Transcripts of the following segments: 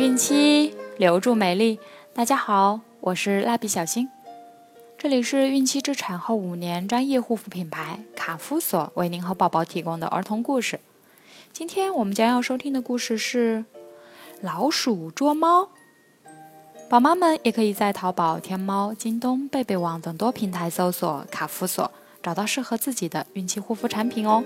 孕期留住美丽。大家好，我是蜡笔小新，这里是孕期至产后五年专业护肤品牌卡夫索为您和宝宝提供的儿童故事。今天我们将要收听的故事是老鼠捉猫。宝妈们也可以在淘宝、天猫、京东、贝贝网等多平台搜索卡夫索，找到适合自己的孕期护肤产品哦。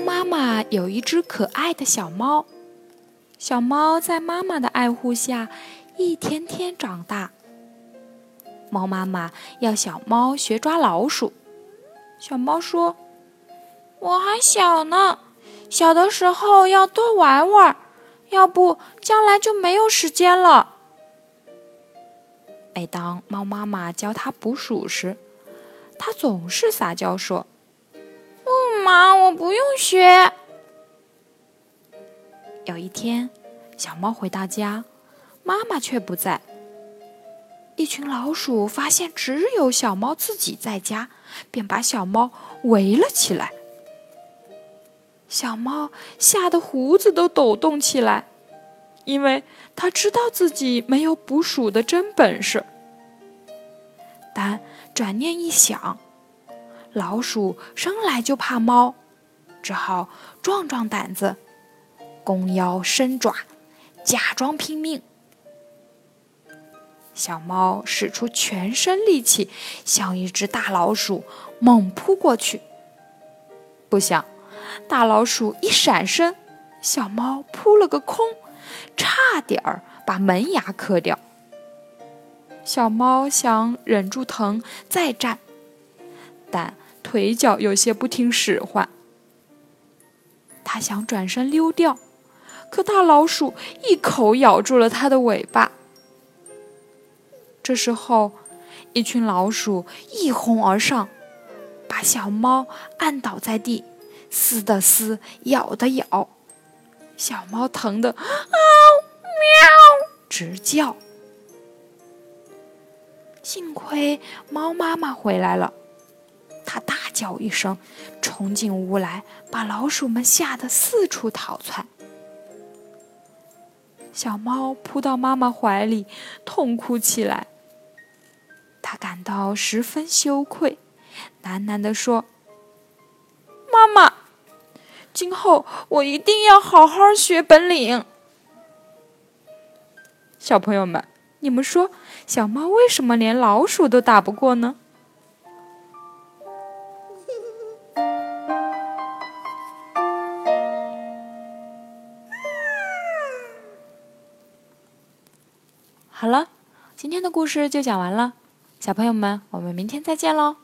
妈妈有一只可爱的小猫，小猫在妈妈的爱护下一天天长大。猫妈妈要小猫学抓老鼠，小猫说：“我还小呢，小的时候要多玩玩，要不将来就没有时间了。”每当猫妈妈教它捕鼠时，它总是撒娇说：“妈，我不用学。”有一天，小猫回到家，妈妈却不在。一群老鼠发现只有小猫自己在家，便把小猫围了起来。小猫吓得胡子都抖动起来，因为它知道自己没有捕鼠的真本事。但转念一想，老鼠生来就怕猫，只好壮壮胆子。弓腰伸爪，假装拼命。小猫使出全身力气，向一只大老鼠猛扑过去。不想，大老鼠一闪身，小猫扑了个空，差点儿把门牙磕掉。小猫想忍住疼再战，但腿脚有些不听使唤。它想转身溜掉。可大老鼠一口咬住了它的尾巴。这时候，一群老鼠一哄而上，把小猫按倒在地，撕的撕，咬的咬，小猫疼得啊喵直叫。幸亏猫妈妈回来了，叫一声，冲进屋来，把老鼠们吓得四处逃窜。小猫扑到妈妈怀里，痛哭起来。它感到十分羞愧，喃喃地说：“妈妈，今后我一定要好好学本领。”小朋友们，你们说，小猫为什么连老鼠都打不过呢？好了，今天的故事就讲完了，小朋友们，我们明天再见喽。